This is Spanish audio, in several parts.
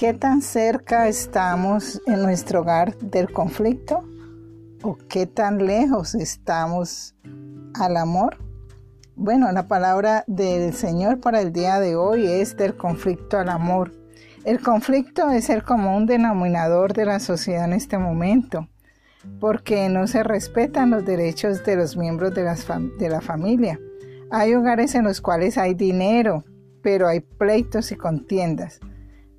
¿Qué tan cerca estamos en nuestro hogar del conflicto? ¿O qué tan lejos estamos al amor? Bueno, la palabra del Señor para el día de hoy es del conflicto al amor. El conflicto es el común denominador de la sociedad en este momento, porque no se respetan los derechos de los miembros de, de la familia. Hay hogares en los cuales hay dinero, pero hay pleitos y contiendas.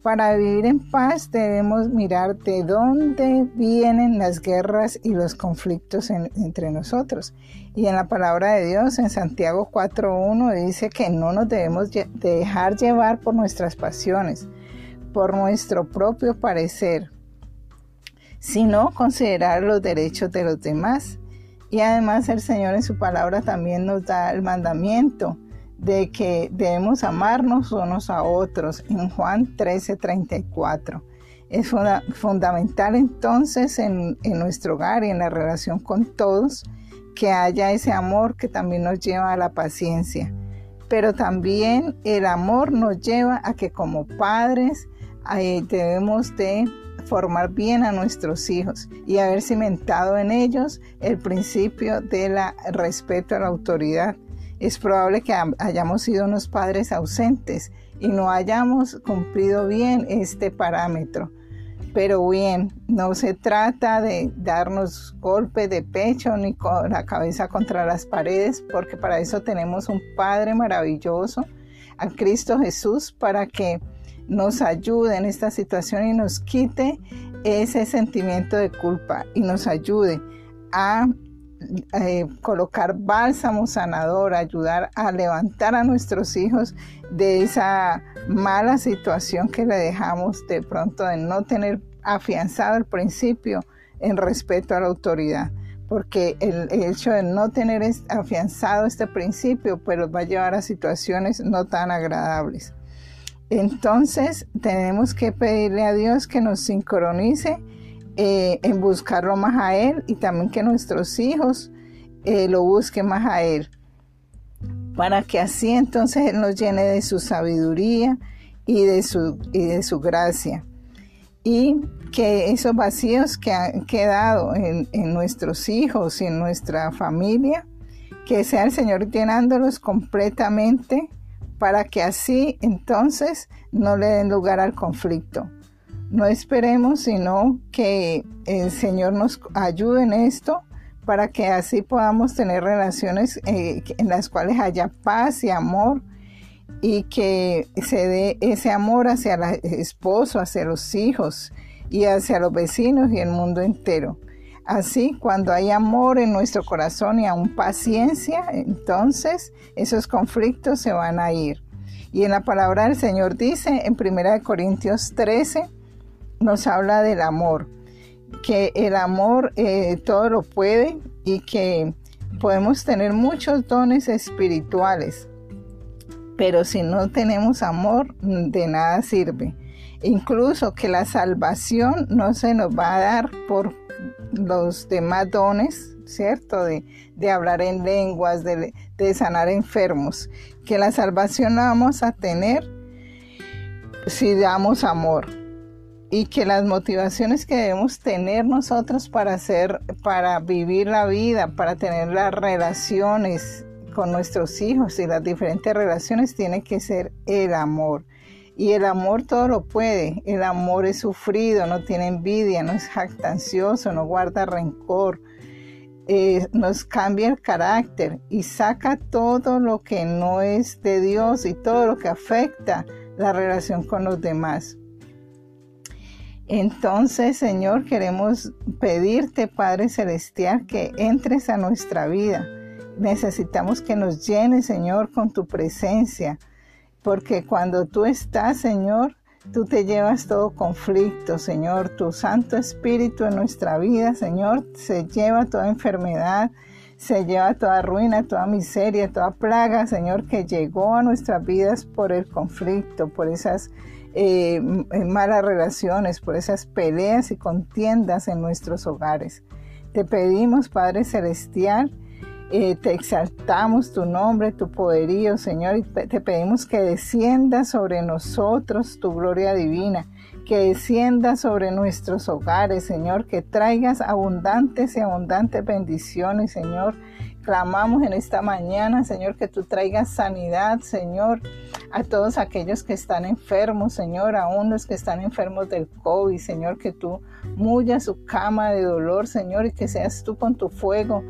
Para vivir en paz debemos mirar de dónde vienen las guerras y los conflictos entre nosotros. Y en la palabra de Dios, en Santiago 4.1, dice que no nos debemos dejar llevar por nuestras pasiones, por nuestro propio parecer, sino considerar los derechos de los demás. Y además el Señor en su palabra también nos da el mandamiento de que debemos amarnos unos a otros en Juan 13:34. Es fundamental entonces en, nuestro hogar y en la relación con todos que haya ese amor que también nos lleva a la paciencia. Pero también el amor nos lleva a que como padres eh, debemos de formar bien a nuestros hijos y haber cimentado en ellos el principio del respeto a la autoridad es probable que hayamos sido unos padres ausentes y no hayamos cumplido bien este parámetro. Pero bien, no se trata de darnos golpe de pecho ni con la cabeza contra las paredes, porque para eso tenemos un Padre maravilloso, a Cristo Jesús, para que nos ayude en esta situación y nos quite ese sentimiento de culpa y nos ayude a eh, colocar bálsamo sanador, ayudar a levantar a nuestros hijos de esa mala situación que le dejamos de pronto de no tener afianzado el principio en respeto a la autoridad. Porque el, hecho de no tener afianzado este principio, pues va a llevar a situaciones no tan agradables. Entonces tenemos que pedirle a Dios que nos sincronice eh, en buscarlo más a Él y también que nuestros hijos eh, lo busquen más a Él. Para que así entonces Él nos llene de su sabiduría y de su, y de su gracia. Y que esos vacíos que han quedado en, en nuestros hijos y en nuestra familia, que sea el Señor llenándolos completamente para que así entonces no le den lugar al conflicto no esperemos, sino que el Señor nos ayude en esto para que así podamos tener relaciones eh, en las cuales haya paz y amor y que se dé ese amor hacia el esposo, hacia los hijos y hacia los vecinos y el mundo entero. Así, cuando hay amor en nuestro corazón y aún paciencia, entonces esos conflictos se van a ir. Y en la palabra del Señor dice en 1 Corintios 13, nos habla del amor, que el amor eh, todo lo puede y que podemos tener muchos dones espirituales, pero si no tenemos amor, de nada sirve. Incluso que la salvación no se nos va a dar por los demás dones, ¿cierto? De, hablar en lenguas, de, de sanar enfermos. Que la salvación la vamos a tener si damos amor y que las motivaciones que debemos tener nosotros para hacer, para vivir la vida, para tener las relaciones con nuestros hijos y las diferentes relaciones tiene que ser el amor. Y el amor todo lo puede. El amor es sufrido, no tiene envidia, no es jactancioso, no guarda rencor. Eh, nos cambia el carácter y saca todo lo que no es de Dios y todo lo que afecta la relación con los demás. Entonces, Señor, queremos pedirte, Padre Celestial, que entres a nuestra vida. Necesitamos que nos llenes, Señor, con tu presencia, porque cuando tú estás, Señor, tú te llevas todo conflicto, Señor. Tu Santo Espíritu en nuestra vida, Señor, se lleva toda enfermedad, se lleva toda ruina, toda miseria, toda plaga, Señor, que llegó a nuestras vidas por el conflicto, por esas eh, malas relaciones, por esas peleas y contiendas en nuestros hogares. Te pedimos, Padre Celestial, eh, te exaltamos tu nombre, tu poderío, Señor, y te pedimos que descienda sobre nosotros tu gloria divina, que descienda sobre nuestros hogares, Señor, que traigas abundantes y abundantes bendiciones, Señor. Clamamos en esta mañana, Señor, que tú traigas sanidad, Señor, a todos aquellos que están enfermos, Señor, aún los que están enfermos del COVID, Señor, que tú mullas su cama de dolor, Señor, y que seas tú con tu fuego,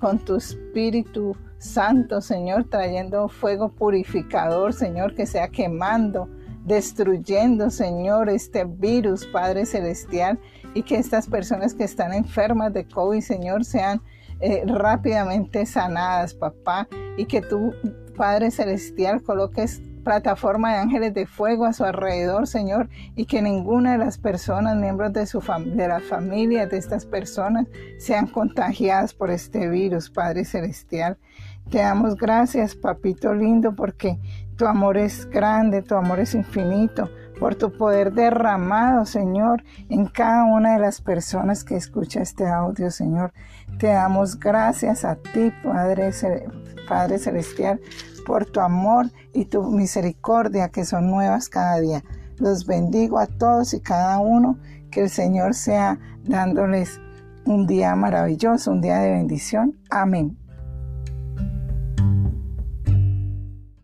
con tu espíritu santo, Señor, trayendo fuego purificador, Señor, que sea quemando destruyendo, Señor, este virus, Padre Celestial, y que estas personas que están enfermas de COVID, Señor, sean eh, rápidamente sanadas, papá, y que tú, Padre Celestial, coloques plataforma de ángeles de fuego a su alrededor, Señor, y que ninguna de las personas, miembros de, su de las familias de estas personas, sean contagiadas por este virus, Padre Celestial. Te damos gracias, papito lindo, porque tu amor es grande, tu amor es infinito, por tu poder derramado, Señor, en cada una de las personas que escucha este audio, Señor. Te damos gracias a ti, Padre, Padre Celestial, por tu amor y tu misericordia que son nuevas cada día. Los bendigo a todos y cada uno, que el Señor sea dándoles un día maravilloso, un día de bendición. Amén.